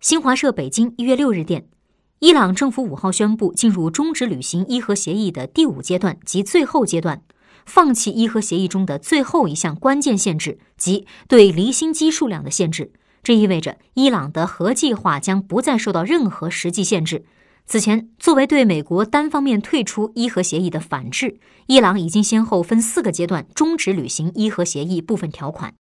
新华社北京一月六日电，伊朗政府五号宣布进入终止履行伊核协议的第五阶段及最后阶段，放弃伊核协议中的最后一项关键限制，即对离心机数量的限制。这意味着伊朗的核计划将不再受到任何实际限制。此前，作为对美国单方面退出伊核协议的反制，伊朗已经先后分四个阶段终止履行伊核协议部分条款。